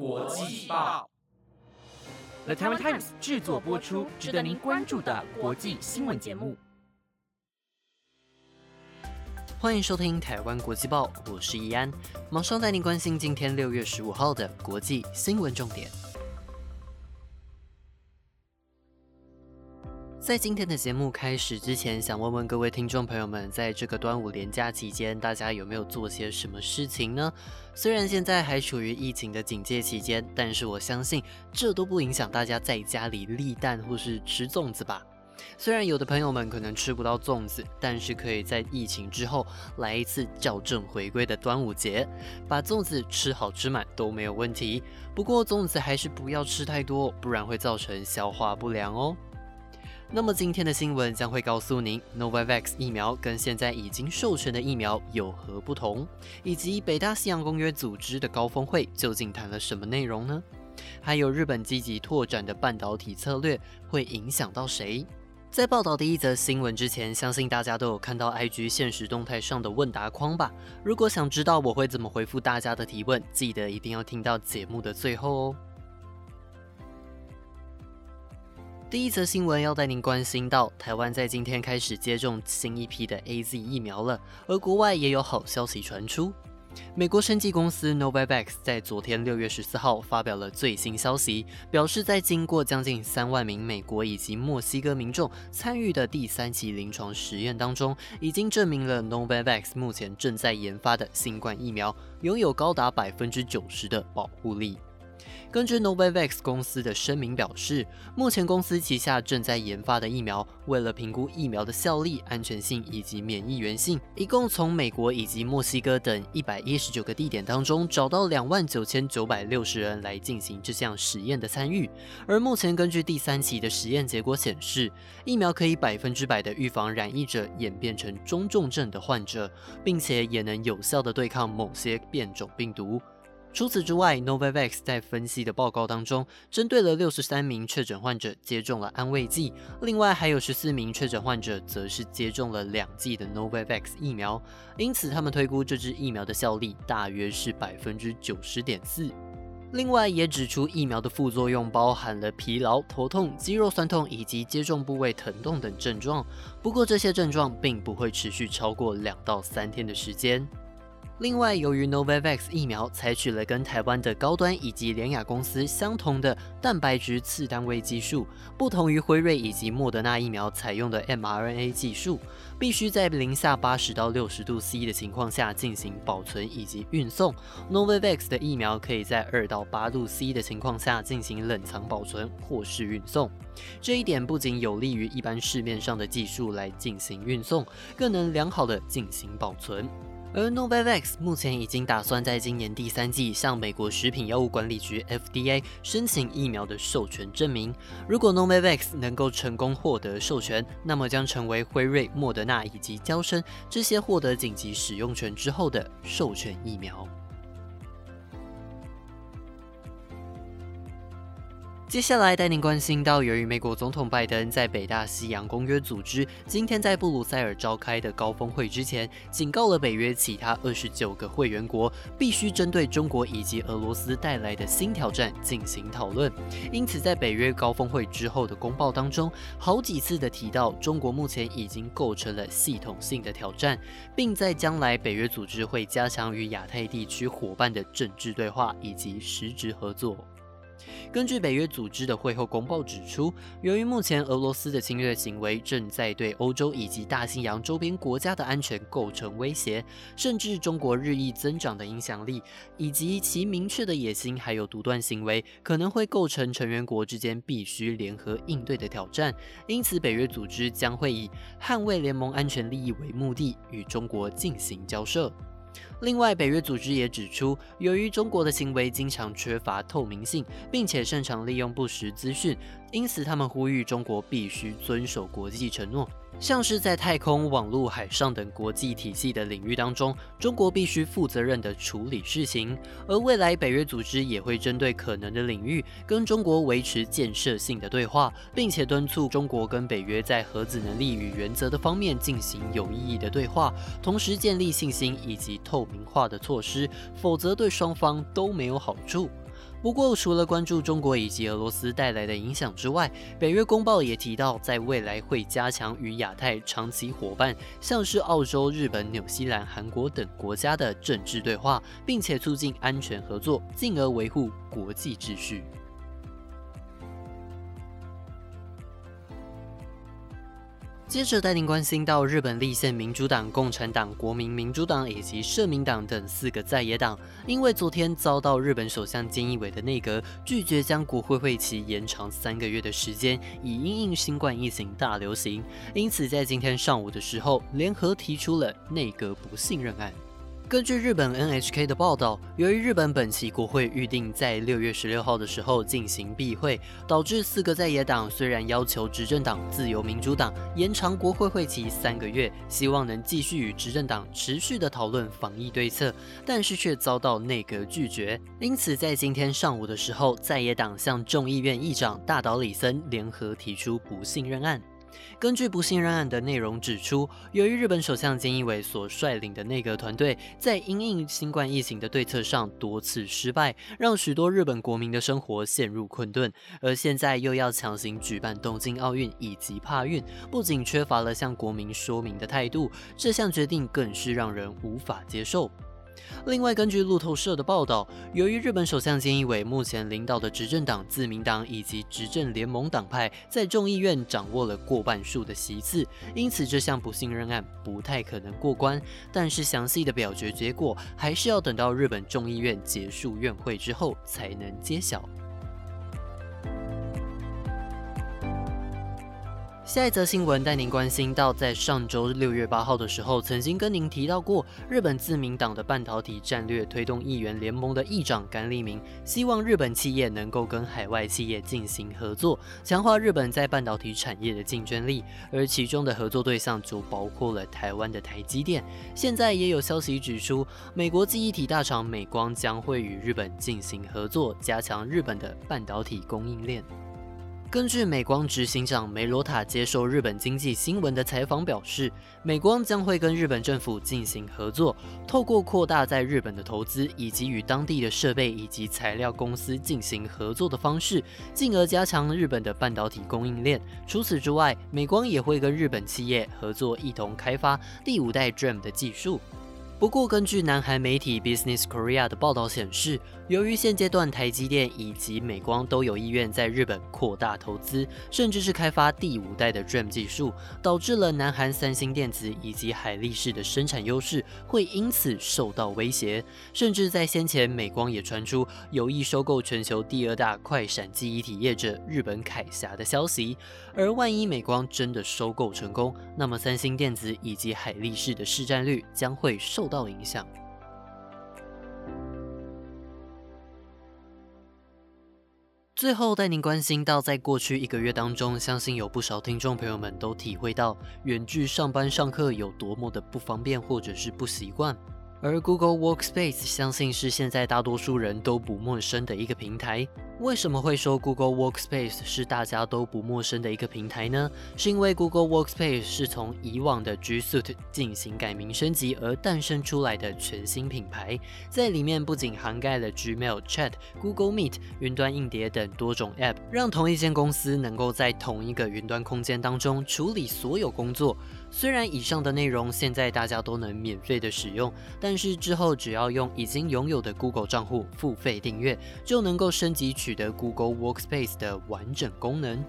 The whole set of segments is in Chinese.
国际报，The Taiwan Times 制作播出，值得您关注的国际新闻节目。欢迎收听《台湾国际报》，我是易安，马上带您关心今天六月十五号的国际新闻重点。在今天的节目开始之前，想问问各位听众朋友们，在这个端午连假期间，大家有没有做些什么事情呢？虽然现在还处于疫情的警戒期间，但是我相信这都不影响大家在家里立蛋或是吃粽子吧。虽然有的朋友们可能吃不到粽子，但是可以在疫情之后来一次校正回归的端午节，把粽子吃好吃满都没有问题。不过粽子还是不要吃太多，不然会造成消化不良哦。那么今天的新闻将会告诉您，Novavax 疫苗跟现在已经授权的疫苗有何不同，以及北大西洋公约组织的高峰会究竟谈了什么内容呢？还有日本积极拓展的半导体策略会影响到谁？在报道第一则新闻之前，相信大家都有看到 IG 现实动态上的问答框吧？如果想知道我会怎么回复大家的提问，记得一定要听到节目的最后哦。第一则新闻要带您关心到，台湾在今天开始接种新一批的 A Z 疫苗了，而国外也有好消息传出。美国生技公司 Novavax 在昨天六月十四号发表了最新消息，表示在经过将近三万名美国以及墨西哥民众参与的第三期临床实验当中，已经证明了 Novavax 目前正在研发的新冠疫苗拥有高达百分之九十的保护力。根据 Novavax 公司的声明表示，目前公司旗下正在研发的疫苗，为了评估疫苗的效力、安全性以及免疫原性，一共从美国以及墨西哥等一百一十九个地点当中找到两万九千九百六十人来进行这项实验的参与。而目前根据第三期的实验结果显示，疫苗可以百分之百的预防染疫者演变成中重症的患者，并且也能有效的对抗某些变种病毒。除此之外，Novavax 在分析的报告当中，针对了六十三名确诊患者接种了安慰剂，另外还有十四名确诊患者则是接种了两剂的 Novavax 疫苗，因此他们推估这支疫苗的效力大约是百分之九十点四。另外也指出，疫苗的副作用包含了疲劳、头痛、肌肉酸痛以及接种部位疼痛等症状，不过这些症状并不会持续超过两到三天的时间。另外，由于 Novavax 疫苗采取了跟台湾的高端以及联雅公司相同的蛋白质次单位技术，不同于辉瑞以及莫德纳疫苗采用的 mRNA 技术，必须在零下八十到六十度 C 的情况下进行保存以及运送。Novavax 的疫苗可以在二到八度 C 的情况下进行冷藏保存或是运送。这一点不仅有利于一般市面上的技术来进行运送，更能良好的进行保存。而 Novavax 目前已经打算在今年第三季向美国食品药物管理局 FDA 申请疫苗的授权证明。如果 Novavax 能够成功获得授权，那么将成为辉瑞、莫德纳以及交生这些获得紧急使用权之后的授权疫苗。接下来带您关心到，由于美国总统拜登在北大西洋公约组织今天在布鲁塞尔召开的高峰会之前，警告了北约其他二十九个会员国，必须针对中国以及俄罗斯带来的新挑战进行讨论。因此，在北约高峰会之后的公报当中，好几次的提到中国目前已经构成了系统性的挑战，并在将来北约组织会加强与亚太地区伙伴的政治对话以及实质合作。根据北约组织的会后公报指出，由于目前俄罗斯的侵略行为正在对欧洲以及大西洋周边国家的安全构成威胁，甚至中国日益增长的影响力以及其明确的野心还有独断行为，可能会构成成员国之间必须联合应对的挑战。因此，北约组织将会以捍卫联盟安全利益为目的，与中国进行交涉。另外，北约组织也指出，由于中国的行为经常缺乏透明性，并且擅长利用不实资讯，因此他们呼吁中国必须遵守国际承诺。像是在太空、网络、海上等国际体系的领域当中，中国必须负责任的处理事情。而未来北约组织也会针对可能的领域，跟中国维持建设性的对话，并且敦促中国跟北约在核子能力与原则的方面进行有意义的对话，同时建立信心以及透明化的措施，否则对双方都没有好处。不过，除了关注中国以及俄罗斯带来的影响之外，北约公报也提到，在未来会加强与亚太长期伙伴，像是澳洲、日本、纽西兰、韩国等国家的政治对话，并且促进安全合作，进而维护国际秩序。接着带您关心到日本立宪民主党、共产党、国民民主党以及社民党等四个在野党，因为昨天遭到日本首相菅义伟的内阁拒绝将国会会期延长三个月的时间，以因应新冠疫情大流行，因此在今天上午的时候，联合提出了内阁不信任案。根据日本 NHK 的报道，由于日本本期国会预定在六月十六号的时候进行闭会，导致四个在野党虽然要求执政党自由民主党延长国会会期三个月，希望能继续与执政党持续的讨论防疫对策，但是却遭到内阁拒绝。因此，在今天上午的时候，在野党向众议院议长大岛里森联合提出不信任案。根据不信任案的内容指出，由于日本首相菅义伟所率领的内阁团队在因应新冠疫情的对策上多次失败，让许多日本国民的生活陷入困顿，而现在又要强行举办东京奥运以及帕运，不仅缺乏了向国民说明的态度，这项决定更是让人无法接受。另外，根据路透社的报道，由于日本首相菅义伟目前领导的执政党自民党以及执政联盟党派在众议院掌握了过半数的席次，因此这项不信任案不太可能过关。但是，详细的表决结果还是要等到日本众议院结束院会之后才能揭晓。下一则新闻带您关心到，在上周六月八号的时候，曾经跟您提到过，日本自民党的半导体战略推动议员联盟的议长甘利明，希望日本企业能够跟海外企业进行合作，强化日本在半导体产业的竞争力。而其中的合作对象就包括了台湾的台积电。现在也有消息指出，美国记忆体大厂美光将会与日本进行合作，加强日本的半导体供应链。根据美光执行长梅罗塔接受日本经济新闻的采访表示，美光将会跟日本政府进行合作，透过扩大在日本的投资，以及与当地的设备以及材料公司进行合作的方式，进而加强日本的半导体供应链。除此之外，美光也会跟日本企业合作，一同开发第五代 DRAM 的技术。不过，根据南韩媒体 Business Korea 的报道显示，由于现阶段台积电以及美光都有意愿在日本扩大投资，甚至是开发第五代的 DRAM 技术，导致了南韩三星电子以及海力士的生产优势会因此受到威胁。甚至在先前，美光也传出有意收购全球第二大快闪记忆体业者日本凯霞的消息。而万一美光真的收购成功，那么三星电子以及海力士的市占率将会受到影响。最后带您关心到，在过去一个月当中，相信有不少听众朋友们都体会到远距上班上课有多么的不方便或者是不习惯。而 Google Workspace 相信是现在大多数人都不陌生的一个平台。为什么会说 Google Workspace 是大家都不陌生的一个平台呢？是因为 Google Workspace 是从以往的 G Suite 进行改名升级而诞生出来的全新品牌，在里面不仅涵盖了 Gmail、Chat、Google Meet、云端硬碟等多种 App，让同一间公司能够在同一个云端空间当中处理所有工作。虽然以上的内容现在大家都能免费的使用，但但是之后只要用已经拥有的 Google 账户付费订阅，就能够升级取得 Google Workspace 的完整功能。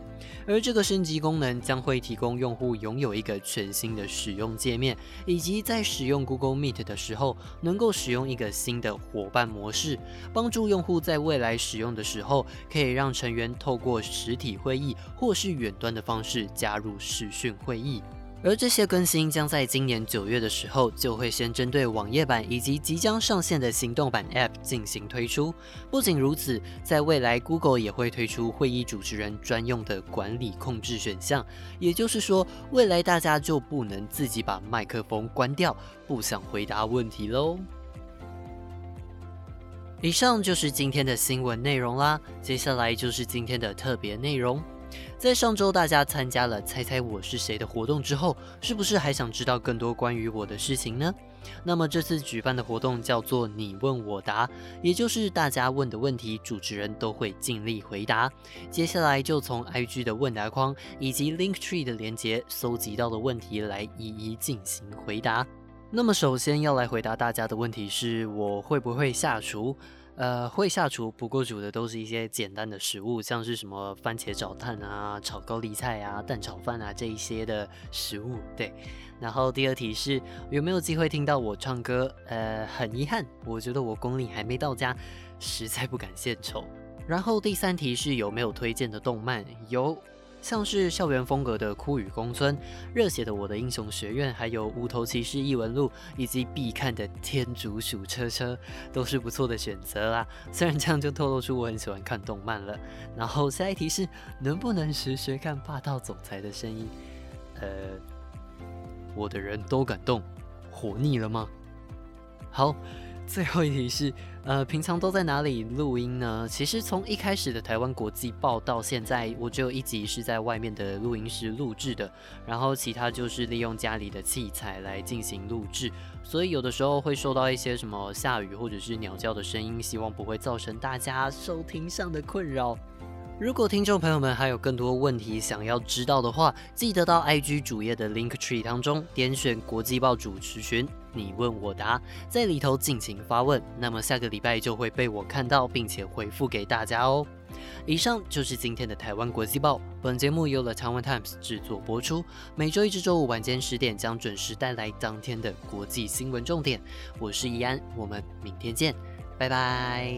而这个升级功能将会提供用户拥有一个全新的使用界面，以及在使用 Google Meet 的时候，能够使用一个新的伙伴模式，帮助用户在未来使用的时候，可以让成员透过实体会议或是远端的方式加入视讯会议。而这些更新将在今年九月的时候，就会先针对网页版以及即将上线的行动版 App 进行推出。不仅如此，在未来 Google 也会推出会议主持人专用的管理控制选项，也就是说，未来大家就不能自己把麦克风关掉，不想回答问题喽。以上就是今天的新闻内容啦，接下来就是今天的特别内容。在上周大家参加了“猜猜我是谁”的活动之后，是不是还想知道更多关于我的事情呢？那么这次举办的活动叫做“你问我答”，也就是大家问的问题，主持人都会尽力回答。接下来就从 IG 的问答框以及 Linktree 的连接搜集到的问题来一一进行回答。那么首先要来回答大家的问题是：我会不会下厨？呃，会下厨，不过煮的都是一些简单的食物，像是什么番茄炒蛋啊、炒高丽菜啊、蛋炒饭啊这一些的食物。对，然后第二题是有没有机会听到我唱歌？呃，很遗憾，我觉得我功力还没到家，实在不敢献丑。然后第三题是有没有推荐的动漫？有。像是校园风格的《枯雨宫村》，热血的《我的英雄学院》，还有《无头骑士异闻录》，以及必看的《天竺鼠车车》，都是不错的选择啦。虽然这样就透露出我很喜欢看动漫了。然后下一题是能不能学学看霸道总裁的声音？呃，我的人都感动，活腻了吗？好。最后一题是，呃，平常都在哪里录音呢？其实从一开始的台湾国际报到现在，我只有一集是在外面的录音室录制的，然后其他就是利用家里的器材来进行录制，所以有的时候会受到一些什么下雨或者是鸟叫的声音，希望不会造成大家收听上的困扰。如果听众朋友们还有更多问题想要知道的话，记得到 IG 主页的 Link Tree 当中点选国际报主持群，你问我答，在里头尽情发问，那么下个礼拜就会被我看到，并且回复给大家哦。以上就是今天的台湾国际报，本节目由了台湾 Times 制作播出，每周一至周五晚间十点将准时带来当天的国际新闻重点。我是怡安，我们明天见，拜拜。